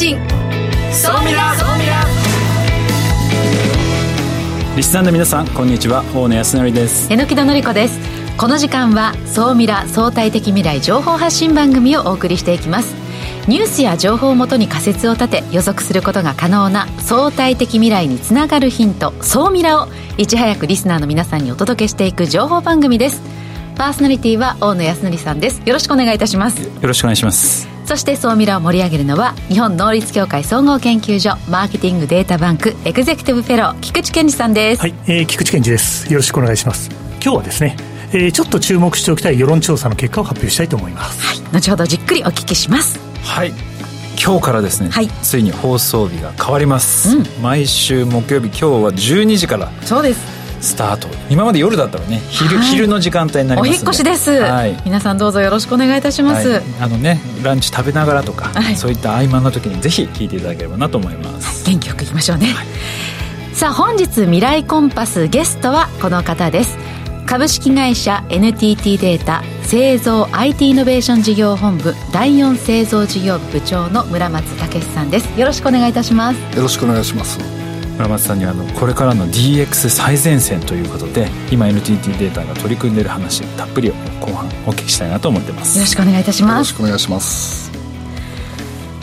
信。総ミラ総ミラリスナーの皆さんこんにちは。大野康則です。榎木戸紀子です。この時間は総ミラ相対的未来情報発信番組をお送りしていきます。ニュースや情報をもとに仮説を立て予測することが可能な相対的未来につながるヒント総ミラをいち早くリスナーの皆さんにお届けしていく情報番組です。パーソナリティは大野康則さんです。よろしくお願いいたします。よろしくお願いしますそして総ミラを盛り上げるのは日本能率協会総合研究所マーケティングデータバンクエグゼクティブフェロー菊池健二さんですはい、えー、菊池健二ですよろしくお願いします今日はですねえー、ちょっと注目しておきたい世論調査の結果を発表したいと思います、はい、後ほどじっくりお聞きしますはい今日からですね、はい、ついに放送日が変わります、うん、毎週木曜日今日は12時からそうですスタート。今まで夜だったらね昼はい、昼の時間帯になりますお引越しです、はい、皆さんどうぞよろしくお願いいたします、はい、あのねランチ食べながらとか、そういった合間の時にぜひ聞いていただければなと思います。元気よくいきましょうね、さあ本日未来コンパスゲストはこの方です。株式会社 NTT データ製造 IT イノベーション事業本部第4製造事業部部長の村松武さんです。よろしくお願いいたします。よろしくお願いします村松さんにあのこれからの DX 最前線ということで今 NTT データが取り組んでいる話たっぷり後半お聞きしたいなと思ってます。よろしくお願いいたします。よろしくお願いします。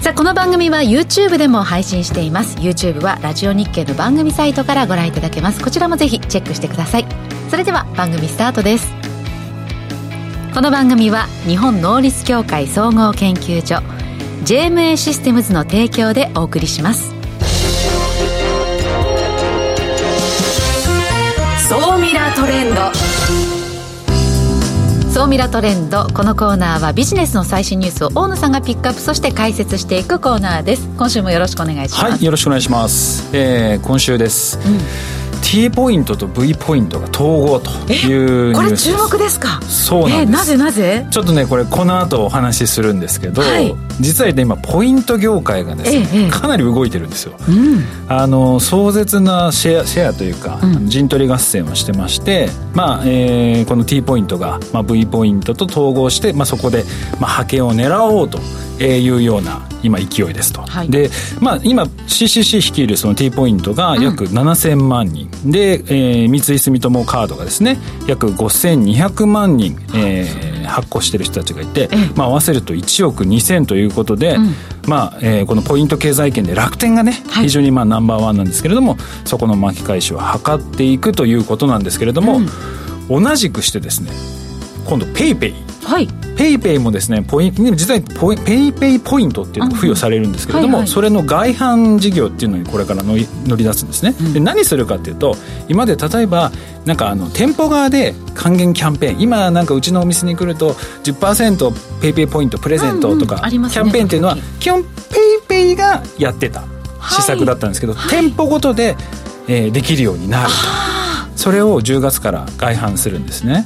さあこの番組は YouTube でも配信しています。YouTube はラジオ日経の番組サイトからご覧いただけます。こちらもぜひチェックしてください。それでは番組スタートです。この番組は日本能率協会総合研究所 JMA システムズの提供でお送りしますトレンド。総ミラトレンド。このコーナーはビジネスの最新ニュースを大野さんがピックアップそして解説していくコーナーです。今週もよろしくお願いします。はいよろしくお願いします、えー、今週です、うん T ポイントと V ポイントが統合というこれ注目ですか？そうなんです、なぜなぜ？ちょっとねこれこの後お話しするんですけど、はい、実はね今ポイント業界がですね、ええ、かなり動いてるんですよ、うん、あの壮絶なシェアシェアというか、うん、陣取り合戦をしてましてまあ、えー、この T ポイントが、まあ、V ポイントと統合して、まあ、そこで、まあ、覇権を狙おうというような今勢いですと、はい、で、まあ、今 CCC 率いるその T ポイントが約7000万人、うん、で、えー、三井住友カードがですね約5200万人、えー、発行してる人たちがいて、まあ、合わせると1億2000ということで、うん、まあえー、このポイント経済圏で楽天がね、はい、非常にまあナンバーワンなんですけれどもそこの巻き返しを図っていくということなんですけれども、うん、同じくしてですね今度 PayPay。はい、 PayPay もですねポイント実はポイ PayPay ポイントっていうのが付与されるんですけれども、はいはい、それの外販事業っていうのにこれから乗り乗り出すんですね、うん、で何するかっていうと今まで例えばなんかあの店舗側で還元キャンペーン今なんかうちのお店に来ると10% PayPay ポイントプレゼントとか、キャンペーンっていうのは基本 PayPay がやってた施策だったんですけど、はい、店舗ごとで、えー、できるようになると。それを10月から外販するんですね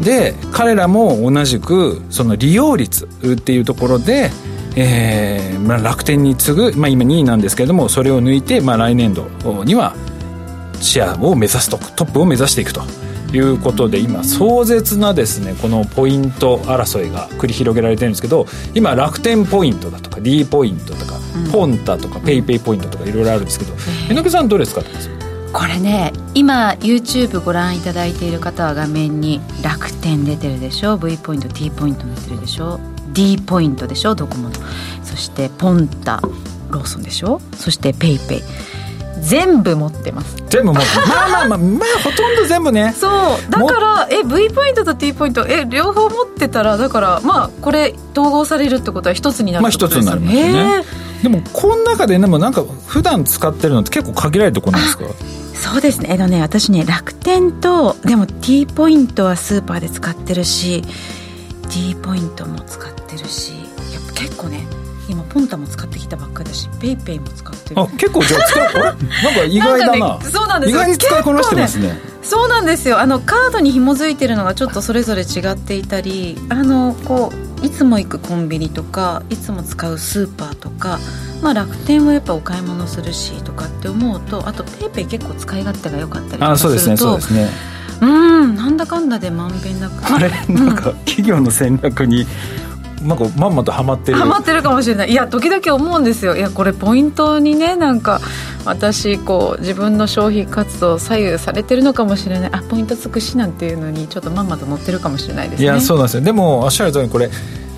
で彼らも同じくその利用率っていうところで、えーまあ、楽天に次ぐ、まあ、今2位なんですけれどもそれを抜いて、まあ、来年度にはシェアを目指すとトップを目指していくと。いうことで今壮絶なですねこのポイント争いが繰り広げられてるんですけど今楽天ポイントだとか D ポイントとか、うん、ポンタとかペイペイポイントとかいろいろあるんですけど榎木さんどれ使ってますこれね今 YouTube ご覧いただいている方は画面に楽天出てるでしょ？V ポイント T ポイント出てるでしょ？D ポイントでしょ？ドコモの。そしてポンタローソンでしょ？そして PayPay 全部持ってます。全部持ってま あまあまあまあほとんど全部ね。そう。だからえ V ポイントと T ポイントえ両方持ってたらだからまあこれ統合されるってことは一つになるってことですよね、まあ、一つになりますねでもこの中ででもなんか普段使ってるのって結構限られるところなんですか？そうですね。えのね私ね楽天とでも T ポイントはスーパーで使ってるし T ポイントも使ってるしやっぱ結構ね今ポンタも使ってきたばっかりだしペイペイも使ってる。あ結構じゃあ使う？なんか意外だな、ね、そうなんです意外に使いこなしてますねそうなんですよ。あのカードに紐づいてるのがちょっとそれぞれ違っていたりあのこういつも行くコンビニとかいつも使うスーパーとか、まあ、楽天はやっぱお買い物するしとかって思うとあとペイペイ結構使い勝手が良かったりとかするとあそうですねそうですね。うんなんだかんだでまんべんなく。あれ？なんか企業の戦略になんかまんまとハマってる。ハマってるかもしれない。いや時々思うんですよ。いやこれポイントにねなんか私こう自分の消費活動左右されてるのかもしれない。あポイントつくしなんていうのにちょっとまんまと乗ってるかもしれないですね。いやそうなんですよ。でもおっしゃる通りこれ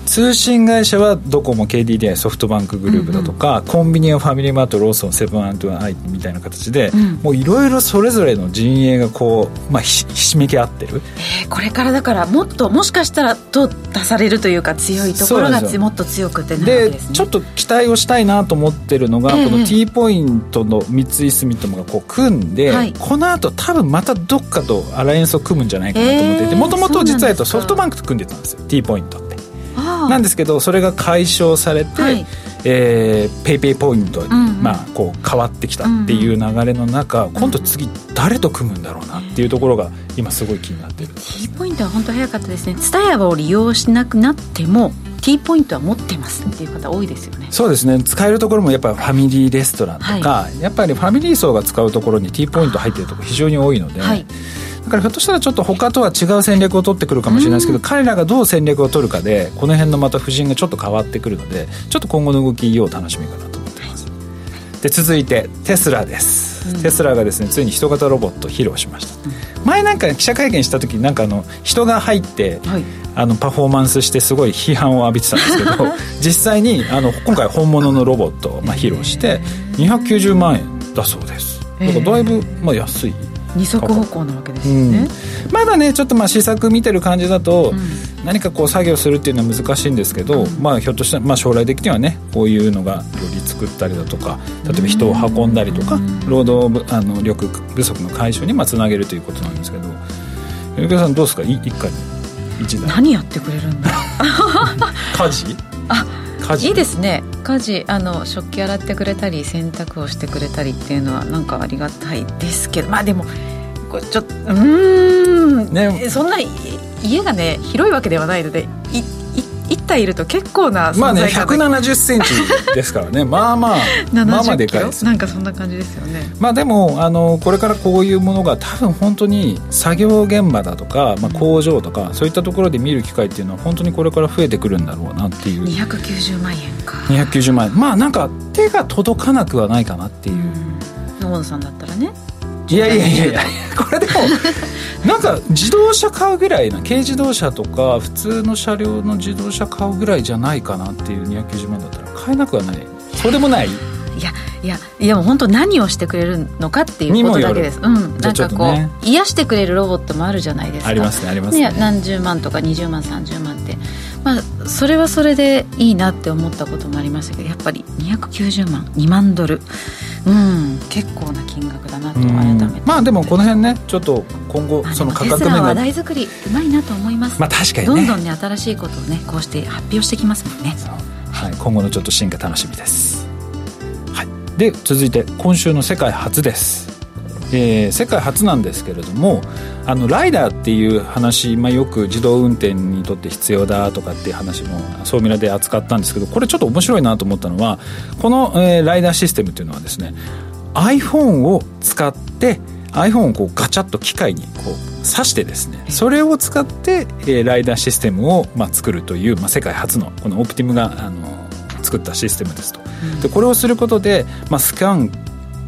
通信会社はドコモ KDDI ソフトバンクグループだとか、うんうん、コンビニはファミリーマートローソンセブンアイみたいな形で、うん、もういろいろそれぞれの陣営がこう、まあ、ひひしめき合ってる、えー、これからだからもっともしかしたらと出されるというか強いところがもっと強くてです、ね、ちょっと期待をしたいなと思ってるのが、えー、この T ポイントの三井住友がこう組んで、はい、この後多分またどっかとアライアンスを組むんじゃないかなと思っていてもともと実はソフトバンクと組んでたんですよ。T ポイントなんですけどそれが解消されて、はい、えー、ペイペイポイントに、うんうん、まあ、こう変わってきたっていう流れの中、うん。うん、今度次誰と組むんだろうなっていうところが今すごい気になってる。T ポイントは本当早かったですね。TSUTAYA を利用しなくなっても T ポイントは持ってますっていう方多いですよね。そうですね。使えるところもやっぱりファミリーレストランとか、はい、やっぱりファミリー層が使うところに T ポイント入ってるところ非常に多いので、はいだからひょっとしたらちょっと他とは違う戦略を取ってくるかもしれないですけど、彼らがどう戦略を取るかでこの辺のまた布陣がちょっと変わってくるのでちょっと今後の動きを楽しみかなと思っています。で続いてテスラです、うん、テスラがですねついに人型ロボットを披露しました、うん、前なんか記者会見した時になんかあの人が入って、はい、あのパフォーマンスしてすごい批判を浴びてたんですけど 実際にあの今回本物のロボットをまあ披露して290万円だそうです。だからだいぶまあ安い二足歩行なわけですよね、うん、まだねちょっとまあ試作見てる感じだと、何かこう作業するっていうのは難しいんですけど、うん、まあひょっとしたら、まあ、将来的にはねこういうのがより作ったりだとか例えば人を運んだりとか、労働あの力不足の解消にまあつなげるということなんですけど。米倉さんどうですか？一家に？一台？何やってくれるんだ？家事？あいいですね。家事あの食器洗ってくれたり洗濯をしてくれたりっていうのはなんかありがたいですけど。まあでもこれちょっとうん。ね。そんな家がね広いわけではないのでい1体いると結構なまあね1 7 0ンチですからね。まあまあまあまあでかいですなんかそんな感じですよね。まあでもあのこれからこういうものが多分本当に作業現場だとか、まあ、工場とか、そういったところで見る機会っていうのは本当にこれから増えてくるんだろうなっていう。290万円か。290万円。まあなんか手が届かなくはないかなっていう。野本さんだったらねいやいやいやいや。これでもなんか自動車買うぐらいな軽自動車とか普通の車両の自動車買うぐらいじゃないかなっていう290万だったら買えなくはない。そうでもない？いやいやいやもう本当何をしてくれるのかっていうことだけです。うんなんかこう、ね、癒してくれるロボットもあるじゃないですか。ありますねありますね。何十万とか20万30万って。まあそれはそれでいいなって思ったこともありましたけどやっぱり290万2万ドル。うん結構な金額だなと改めて。まあでもこの辺ねちょっと今後その価格面が話題作りうまいなと思います。まあ確かに、ね、どんどんね新しいことをねこうして発表してきますもんね。はい、今後のちょっと進化楽しみです。で続いて今週の世界初です、えー、世界初なんですけれどもあのライダーっていう話、まあ、よく自動運転にとって必要だとかっていう話も総ミラで扱ったんですけどこれちょっと面白いなと思ったのはこの、えー、ライダーシステムっていうのはですね iPhone を使って iPhone をこうガチャッと機械にこう挿してですねそれを使って、えー、ライダーシステムを、まあ、作るという、まあ、世界初のこのオプティムがあの作ったシステムですと。でこれをすることで、まあ、スキャン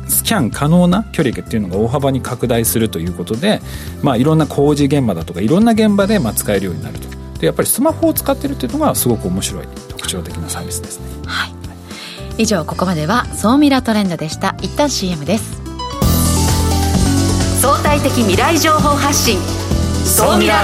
スキャン可能な距離っていうのが大幅に拡大するということで、まあ、いろんな工事現場だとかいろんな現場でまあ使えるようになると。でやっぱりスマホを使ってるっていうのがすごく面白い特徴的なサービスですね、はい、以上ここまでは「総ミラトレンド」でした。一旦 CM です。相対的未来情報発信。総ミラ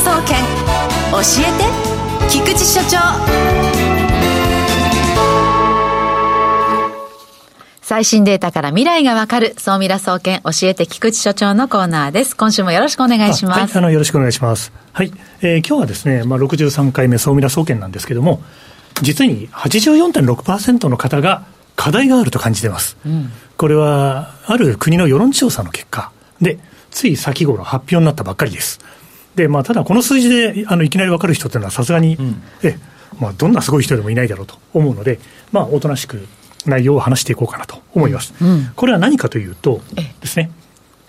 教えて菊池所長最新データから未来がわかる、総ミラ総研教えて菊池所長のコーナーです。今週もよろしくお願いします。はい、あの、よろしくお願いします。はい。えー、今日はですね、まあ、63回目総ミラ総研なんですけども、実に84.6%の方が課題があると感じてます。うん、これは、ある国の世論調査の結果で、つい先頃発表になったばっかりです。で、まあ、ただこの数字で、あの、いきなり分かる人っていうのはさすがに、うん、え、まあ、どんなすごい人でもいないだろうと思うので、まあ、おとなしく内容を話していこうかなと思います。うん、これは何かというとですね、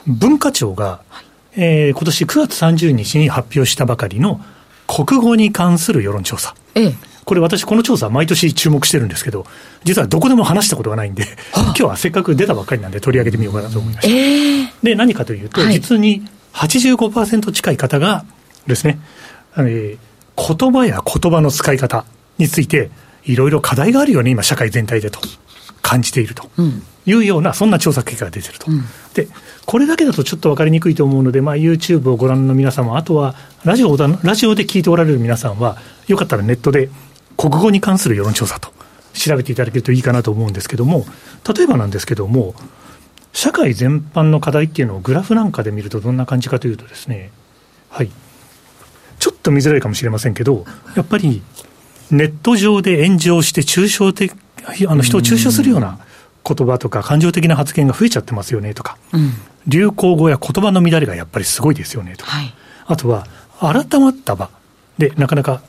文化庁が、はい、えー、今年9月30日に発表したばかりの国語に関する世論調査。ええ、これ私この調査毎年注目してるんですけど、実はどこでも話したことがないんで、今日はせっかく出たばっかりなんで取り上げてみようかなと思いました。えー、で、何かというと、実に85%近い方がですね、えー、言葉や言葉の使い方について、いろいろ課題があるよね、今、社会全体でと感じているというような、そんな調査結果が出てると。うん、で、これだけだとちょっと分かりにくいと思うので、まあ、YouTube をご覧の皆様、あとはラジオラジオで聞いておられる皆さんは、よかったらネットで国語に関する世論調査と調べていただけるといいかなと思うんですけども、例えばなんですけども、社会全般の課題っていうのをグラフなんかで見るとどんな感じかというとですね、はい。ちょっと見づらいかもしれませんけど、やっぱりネット上で炎上して抽象的、あの人を中傷するような言葉とか感情的な発言が増えちゃってますよねとか、うん、流行語や言葉の乱れがやっぱりすごいですよねとか、はい、あとは改まった場。でなかなか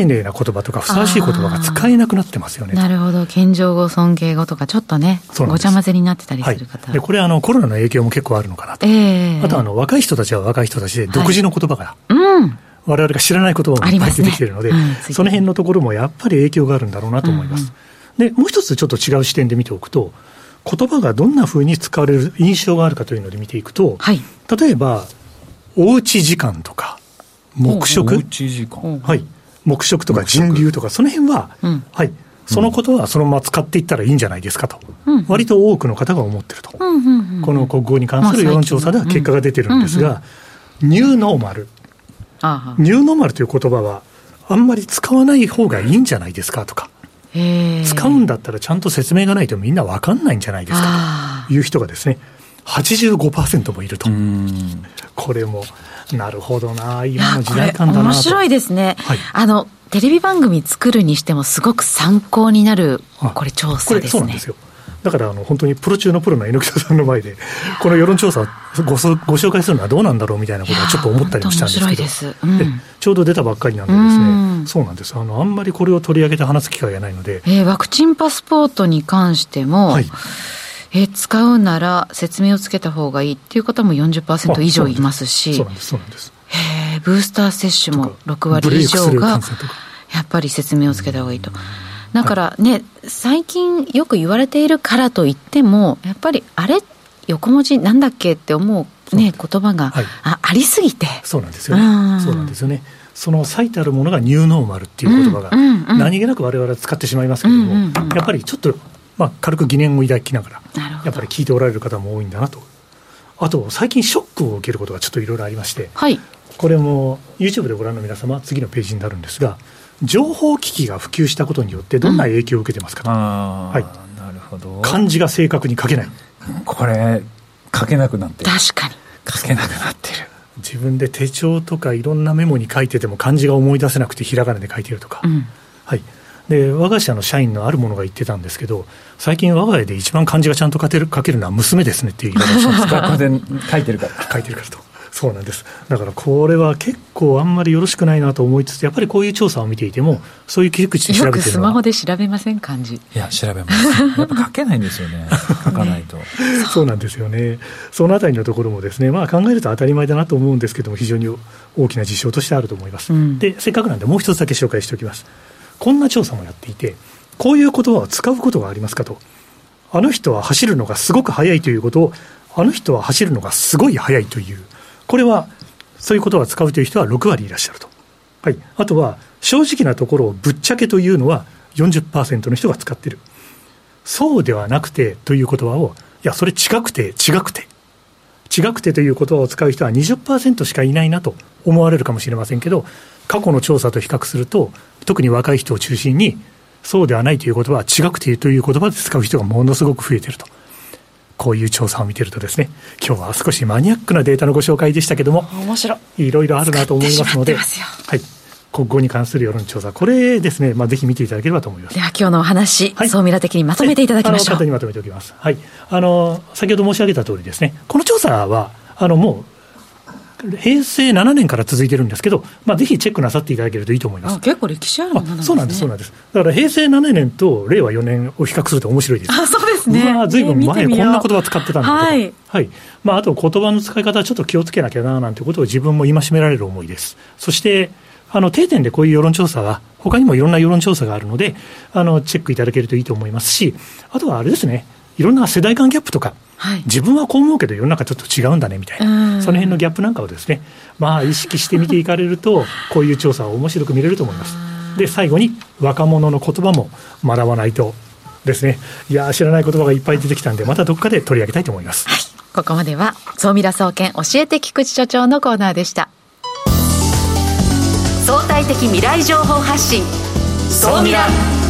丁寧な言葉とかふさわしい言葉が使えなくなってますよね。なるほど。謙譲語、尊敬語とかちょっとね、ごちゃ混ぜになってたりする方。はい、でこれあのコロナの影響も結構あるのかなと。えー、あとあの若い人たちは若い人たちで独自の言葉が、はい、うん我々が知らない言葉がいっぱい出てきているので、ねうん、その辺のところもやっぱり影響があるんだろうなと思います。うんうん、で、もう一つちょっと違う視点で見ておくと、言葉がどんなふうに使われる印象があるかというので見ていくと、はい、例えば、おうち時間とか、黙食。おうち時間。はい。黙食とか人流とか、その辺は、うん、はい。そのことはそのまま使っていったらいいんじゃないですかと、うん、割と多くの方が思ってると、うんうんうん、この国語に関する世論調査では結果が出てるんですが、ニューノーマル、ニューノーマルという言葉は、あんまり使わない方がいいんじゃないですかとか、使うんだったらちゃんと説明がないとみんな分かんないんじゃないですかという人がですね、85%もいると。これも、なるほどな、今の時代感だな面白いですね。はい、あの、テレビ番組作るにしてもすごく参考になる、これ調査ですね。そうなんですよ。だからあの本当にプロ中のプロの榎木さんの前で、この世論調査ごご紹介するのはどうなんだろうみたいなことはちょっと思ったりもしたんですけど、うん、ちょうど出たばっかりなんでですね、うん、そうなんです。あの、あんまりこれを取り上げて話す機会がないので。えー、ワクチンパスポートに関しても、はいえ使うなら説明をつけた方がいいっていう方も40%以上いますし、そうなんです、そうなんです。ブースター接種も6割以上が、やっぱり説明をつけた方がいいと。だからね、はい、最近よく言われているからといっても、やっぱりあれ、横文字なんだっけって思う、ね、言葉が、はい、あありすぎて。そうなんですよね。そうなんですよね。その最たるものがニューノーマルっていう言葉が、何気なく我々は使ってしまいますけれども、やっぱりちょっと、まあ、軽く疑念を抱きながら、やっぱり聞いておられる方も多いんだなと。あと、最近ショックを受けることがちょっといろいろありまして、はい、これも YouTube でご覧の皆様、次のページになるんですが、情報機器が普及したことによって、どんな影響を受けてますかと、うん、はい、なるほど漢字が正確に書けない。これ、書けなくなってる。確かに。書けなくなってる。自分で手帳とかいろんなメモに書いてても漢字が思い出せなくてひらがなで書いてるとか、うん、はい、で我が社の社員のある者が言ってたんですけど最近我が家で一番漢字がちゃんと書ける書けるのは娘ですねっていう言い方をしたんです学校で書いてるから書いてるからとそうなんです。だからこれは結構あんまりよろしくないなと思いつつ、やっぱりこういう調査を見ていても、そういう切り口で調べてるのは。よくスマホで調べません、漢字。いや、調べます。やっぱ書けないんですよね。書かないと。そうなんですよね。そのあたりのところもですね、まあ考えると当たり前だなと思うんですけども、非常に大きな事象としてあると思います。うん、で、せっかくなんでもう一つだけ紹介しておきます。こんな調査もやっていて、こういう言葉を使うことがありますかと。あの人は走るのがすごく速いということを、あの人は走るのがすごい速いという。これはそういうことを使うという人は6割いらっしゃると。はい。あとは、正直なところをぶっちゃけというのは40%の人が使ってる。そうではなくてという言葉を、いや、それ違くて、違くて。違くてという言葉を使う人は20%しかいないなと思われるかもしれませんけど、過去の調査と比較すると、特に若い人を中心に、そうではないという言葉は違くてという言葉で使う人がものすごく増えていると。こういう調査を見てるとですね、今日は少しマニアックなデータのご紹介でしたけども、面白い。いろいろあるなと思いますので、はい。国語に関する世論調査、これですね、まあ、ぜひ見ていただければと思います。では、今日のお話、はい、総ミラ的にまとめていただきましょう。簡単にまとめておきます。はい。あの、先ほど申し上げた通りですね、この調査は、あの、もう、平成7年から続いてるんですけど、まあ、ぜひチェックなさっていただけるといいと思います結構歴史あるものなんです、ね、そうなんです、そうなんです。だから平成7年と令和4年を比較すると面白いです。あそうですね。ずいぶん前、こんな言葉使ってたんだとか、はい、はい、まあ、あと言葉の使い方はちょっと気をつけなきゃななんてことを自分も戒められる思いです。そしてあの定点でこういう世論調査は、他にもいろんな世論調査があるので、あのチェックいただけるといいと思いますし、あとはあれですね、いろんな世代間ギャップとか、はい、自分はこう思うけど世の中ちょっと違うんだねみたいな、その辺のギャップなんかをですね、まあ、意識して見ていかれると、こういう調査を面白く見れると思います。で、最後に若者の言葉も学ばないとですね、いや、知らない言葉がいっぱい出てきたんで、またどっかで取り上げたいと思います。はい、ここまでは、総ミラ総研教えて菊池所長のコーナーでした。相対的未来情報発信、総ミラ。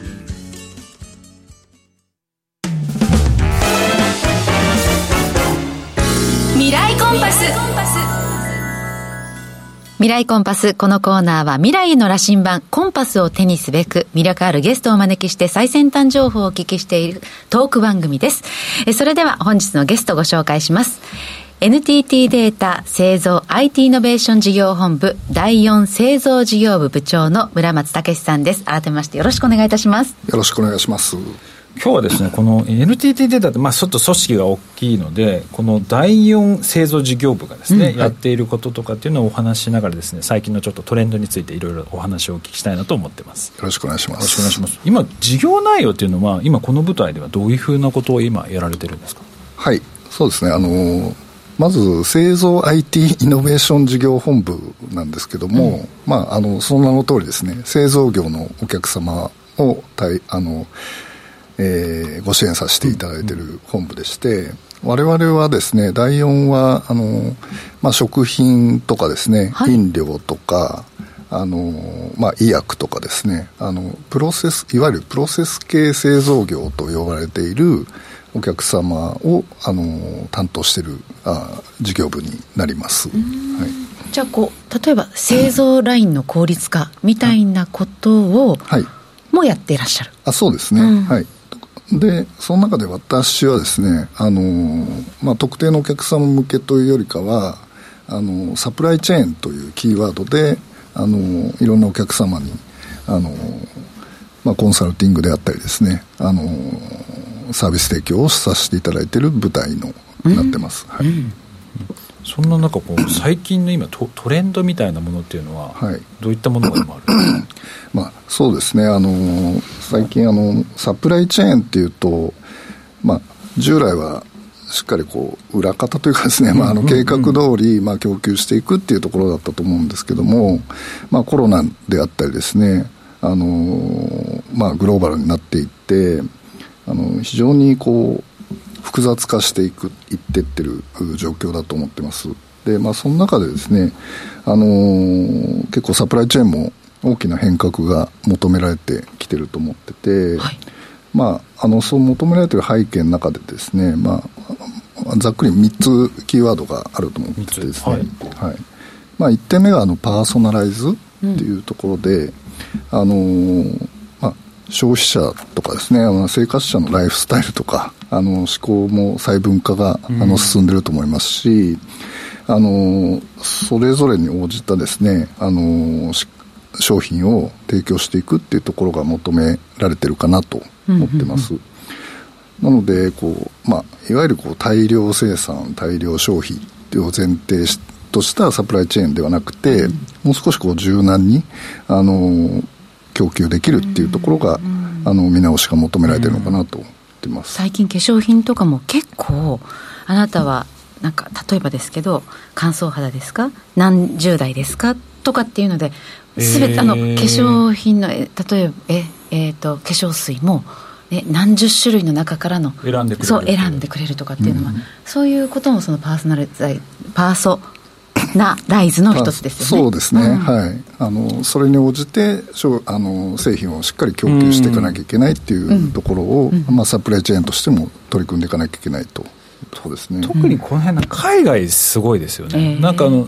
未来コンパス。このコーナーは未来への羅針盤、コンパスを手にすべく、魅力あるゲストをお招きして最先端情報をお聞きしているトーク番組です。えそれでは本日のゲストご紹介します。NTT データ製造 IT イノベーション事業本部第4製造事業部部長の村松武さんです。改めましてよろしくお願いいたします。よろしくお願いします。今日はですね、この NTT データって、まあ、ちょっと組織が大きいので、この第4製造事業部がですね、うん、やっていることとかっていうのをお話ししながらですね、最近のちょっとトレンドについていろいろお話をお聞きしたいなと思ってます。よろしくお願いします。よろしくお願いします。今、事業内容っていうのは、今この舞台ではどういうふうなことを今やられてるんですか？はい、そうですね。あのまず製造 IT イノベーション事業本部なんですけども、うん、まあ、あのその名の通りですね製造業のお客様をあのえー、ご支援させていただいている本部でして、我々はですね、第4は、あの、まあ、食品とかですね、はい、飲料とか、あの、まあ、医薬とかですね、あの、プロセス、いわゆるプロセス系製造業と呼ばれているお客様を、あの、担当しているあ事業部になります。はい、じゃあ、こう、例えば製造ラインの効率化みたいなことを、はい。もやっていらっしゃる。あ、そうですね。うん、はい。でその中で私はですねあの、まあ、特定のお客様向けというよりかはあのサプライチェーンというキーワードであのいろんなお客様にあの、まあ、コンサルティングであったりですねあのサービス提供をさせていただいている舞台のなってます、はい、うんそんな中こう最近の今トトレンドみたいなものっていうのは、はい、どういったものが今ある？まあ、そうですね。あの最近あのサプライチェーンっていうと、まあ、従来はしっかりこう裏方というかですね、まあ、あの計画通りまり供給していくっていうところだったと思うんですけども、まあ、コロナであったりですねあの、まあ、グローバルになっていってあの非常にこう複雑化していくいってってる状況だと思ってます。でまあその中でですねあのー、結構サプライチェーンも大きな変革が求められてきてると思ってて、はい、まああのそう求められてる背景の中でですねまあざっくり3つキーワードがあると思っててですね、はい、はい、まあ、1点目はあのパーソナライズっていうところで、うん、あのー消費者とかですね生活者のライフスタイルとかあの思考も細分化があの進んでると思いますし、あのそれぞれに応じたですねあの商品を提供していくっていうところが求められてるかなと思ってます。なのでこう、まあ、いわゆるこう大量生産大量消費っていうを前提としたサプライチェーンではなくて、もう少しこう柔軟にあの供給できるっていうところが、あの見直しが求められてるのかなと思ってます、最近化粧品とかも結構あなたはなんか例えばですけど乾燥肌ですか？何十代ですか？とかっていうので全てあの化粧品の例えばえ、えーと、化粧水もえ何十種類の中からの選んでくれるそう選んでくれるとかっていうのは、うん、そういうこともそのパーソナルパーソなライズの一つですよね。そうですね、うん、はい。あのそれに応じてあの製品をしっかり供給していかなきゃいけないっていうところを、うん、まあサプライチェーンとしても取り組んでいかなきゃいけないと。そうですね。特にこの辺海外すごいですよね。なんかあの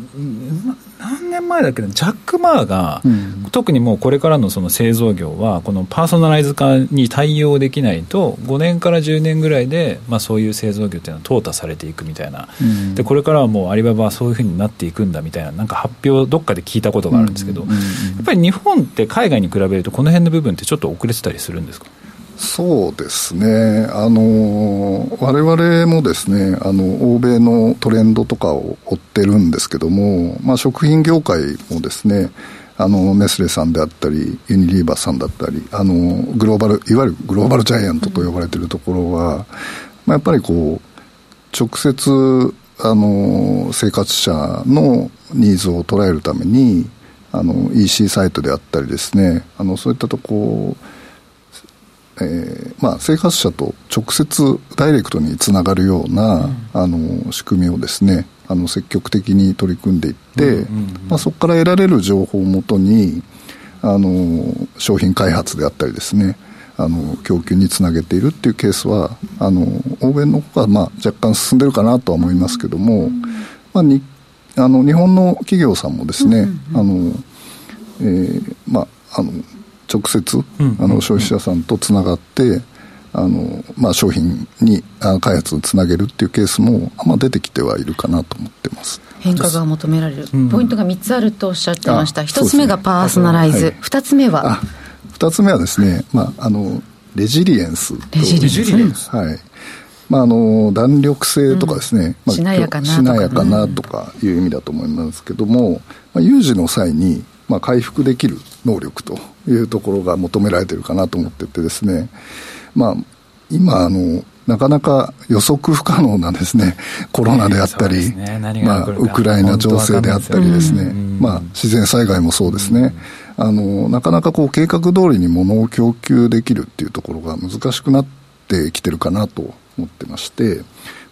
前だっけジャック・マーが、うん、特にもうこれからのその製造業はこのパーソナライズ化に対応できないと5年から10年ぐらいで、まあ、そういう製造業っていうのは淘汰されていくみたいな、うん、でこれからはもうアリババはそういうふうになっていくんだみたいななんか発表どっかで聞いたことがあるんですけど、やっぱり日本って海外に比べるとこの辺の部分ってちょっと遅れてたりするんですか？そうですね、あの我々もですねあの欧米のトレンドとかを追ってるんですけども、まあ、食品業界もですねあのネスレさんであったりユニリーバーさんだったりあのグローバルいわゆるグローバルジャイアントと呼ばれているところは、まあ、やっぱりこう直接あの生活者のニーズを捉えるためにあの EC サイトであったりですねあのそういったところえーまあ、生活者と直接ダイレクトにつながるような、うん、あの仕組みをですねあの積極的に取り組んでいって、まあ、そこから得られる情報をもとにあの商品開発であったりですねあの供給につなげているっていうケースはあの欧米の方が、まあ、若干進んでるかなとは思いますけども、うん、まあ、にあの日本の企業さんもですね、あのえー、まああの直接、あの消費者さんとつながってあの、まあ、商品に開発をつなげるっていうケースも、まあ、出てきてはいるかなと思ってます。変化が求められる、ポイントが3つあるとおっしゃってました、1つ目がパーソナライズ、はい、2つ目は？2つ目はですね、まあ、あのレジリエンスレジリエンス、はい。まあ、あの弾力性とかですね、うん、まあ、しなやかなしなやかなとかいう意味だと思いますけども、まあ、有事の際に、まあ、回復できる能力というところが求められてるかなと思っててですね、まあ、今あのなかなか予測不可能なですね、コロナであったり、ね、まあ、ウクライナ情勢であったりですね、まあ、自然災害もそうですね、あの、なかなかこう計画通りに物を供給できるっていうところが難しくなってきてるかなと思ってまして、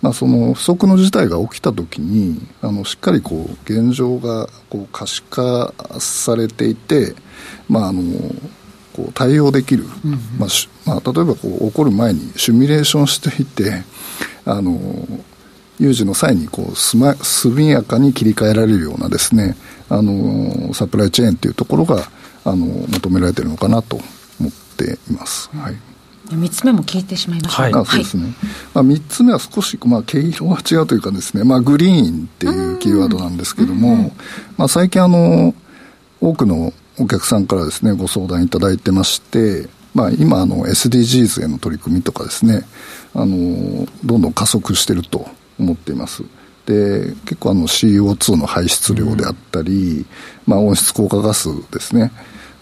まあ、その不測の事態が起きたときにあのしっかりこう現状がこう可視化されていて、まあ、あのこう対応できる、うんうん、まあまあ、例えばこう起こる前にシミュレーションしていてあの有事の際にこうすま速やかに切り替えられるようなですねあのサプライチェーンというところがあの求められているのかなと思っています。はい3つ目も聞いてしまいました、はい、そうですね、まあ、3つ目は少し、まあ、毛色が違うというかですね、まあ、グリーンっていうキーワードなんですけども、まあ、最近あの多くのお客さんからですねご相談いただいてまして、まあ、今あの SDGs への取り組みとかですねあのどんどん加速してると思っています。で結構あの CO2 の排出量であったり、まあ、温室効果ガスですね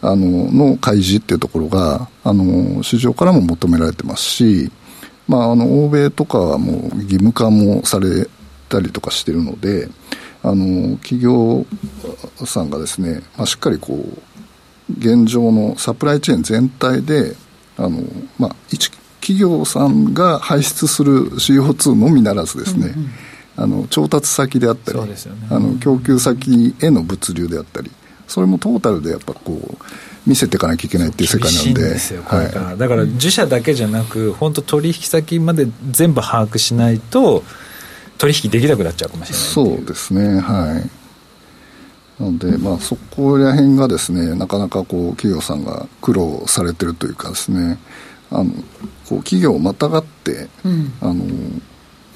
あのの開示っていうところがあの市場からも求められてますし、まあ、あの欧米とかはもう義務化もされたりとかしてるのであの企業さんがですね、まあ、しっかりこう現状のサプライチェーン全体であの、まあ、一企業さんが排出する CO2 のみならずですね、うんうん、あの調達先であったり、ね、あの供給先への物流であったりそれもトータルでやっぱこう見せていかなきゃいけないっていう世界なので。はい、だから自社だけじゃなく本当取引先まで全部把握しないと取引できなくなっちゃうかもしれないそうですねはい。なので、まあ、そこら辺がですねなかなかこう企業さんが苦労されてるというかですねあのこう企業をまたがって、うん、あの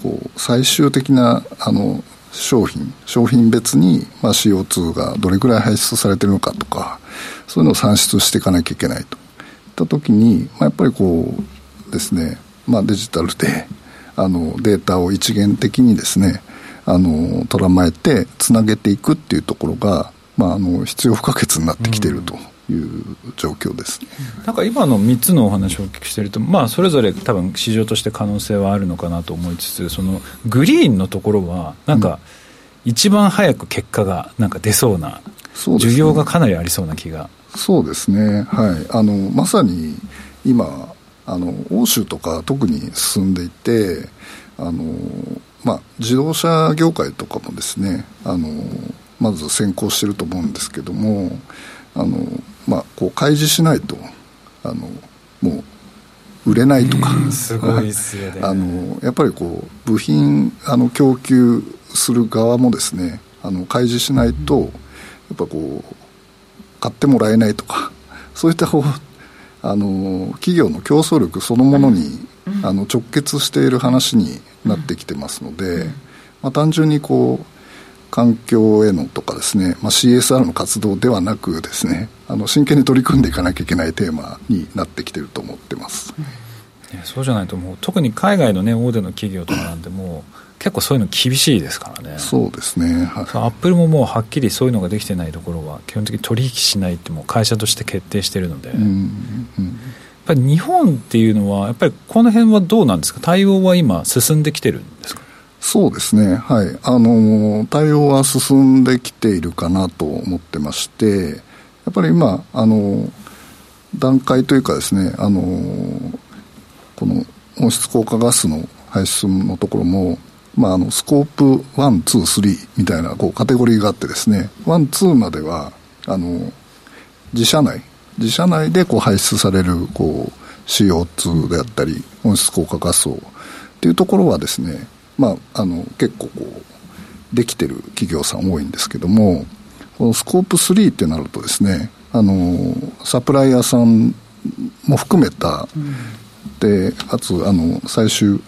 こう最終的なあの商品商品別に、まあ、CO2 がどれぐらい排出されてるのかとかそういうのを算出していかなきゃいけないといった時に、まあ、やっぱりこうですね、まあ、デジタルであのデータを一元的にですねあの捉まえてつなげていくっていうところが、まあ、あの必要不可欠になってきていると。いう状況です、ね、なんか今の3つのお話をお聞きしていると、まあ、それぞれ多分市場として可能性はあるのかなと思いつつそのグリーンのところはなんか一番早く結果がなんか出そうな、うん、需要がかなりありそうな気が。そうですね。はい。あのまさに今あの欧州とか特に進んでいてあの、まあ、自動車業界とかもですねあのまず先行してると思うんですけどもあの、まあ、こう開示しないとあのもう売れないとか、すごいですよね。あのやっぱりこう部品あの供給する側もですねあの開示しないと、やっぱこう買ってもらえないとか。そういったこうあの企業の競争力そのものに、あの直結している話になってきてますので、まあ、単純にこう環境へのとかですね、まあ、CSR の活動ではなくですねあの真剣に取り組んでいかなきゃいけないテーマになってきてると思ってます。そうじゃないともう特に海外のね大手の企業とかなんてもう結構そういうの厳しいですからね。そうですね、はい、アップルももうはっきりそういうのができてないところは基本的に取引しないってもう会社として決定してるので、うんうん、やっぱり日本っていうのはやっぱりこの辺はどうなんですか？対応は今進んできてるんですか？そうですね、はい、あの対応は進んできているかなと思ってまして、やっぱり今、あの段階というかですね、あのこの温室効果ガスの排出のところも、まあ、あのスコープ1、2、3みたいなこうカテゴリーがあってですね、1、2まではあの自社内、自社内でこう排出されるこう CO2 であったり、温室効果ガスを。っていうところはですね、まあ、あの結構こうできてる企業さん多いんですけども、このスコープ3ってなるとですね、あのサプライヤーさんも含めた、うん、でかつあの最終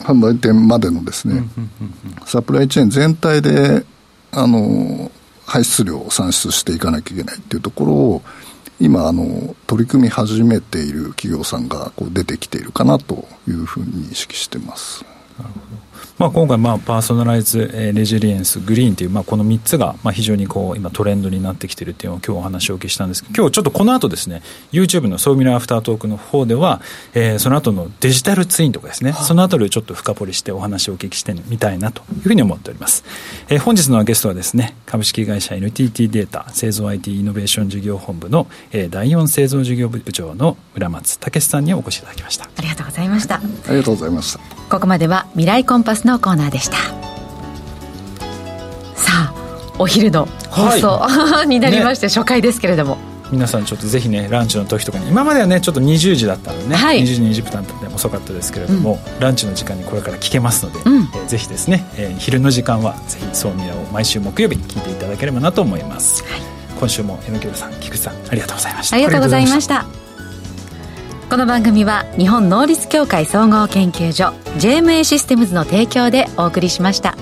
販売店までのですね、サプライチェーン全体であの排出量を算出していかなきゃいけないっていうところを今あの取り組み始めている企業さんがこう出てきているかなというふうに認識してます。なるほどまあ、今回、まあ、パーソナライズ、えー、レジリエンス、グリーンという、まあ、この3つが、まあ、非常にこう今トレンドになってきているというのを今日お話をお聞きしたんですけど、今日ちょっとこの後ですね、YouTube のソーミラーアフタートークの方では、えー、その後のデジタルツインとかですね、そのあたりをちょっと深掘りしてお話をお聞きしてみたいなというふうに思っております。えー、本日のゲストはですね、株式会社 NTT データ製造 IT イノベーション事業本部の、えー、第4製造事業部長の村松武さんにお越しいただきました。ありがとうございました。ありがとうございました。ここまでは未来コンパスのコーナーでした。さあお昼の放送、はい、になりまして、ね、初回ですけれども。皆さんちょっとぜひねランチの時とかに今まではねちょっと20時だったのでね、はい、20時20分だったので遅かったですけれども、うん、ランチの時間にこれから聞けますので、うん、えー、ぜひですね、えー、昼の時間はぜひそうみやを毎週木曜日に聞いていただければなと思います、はい、今週もキョさん菊池さんありがとうございました。ありがとうございましたこの番組は日本能率協会総合研究所 JMA システムズの提供でお送りしました。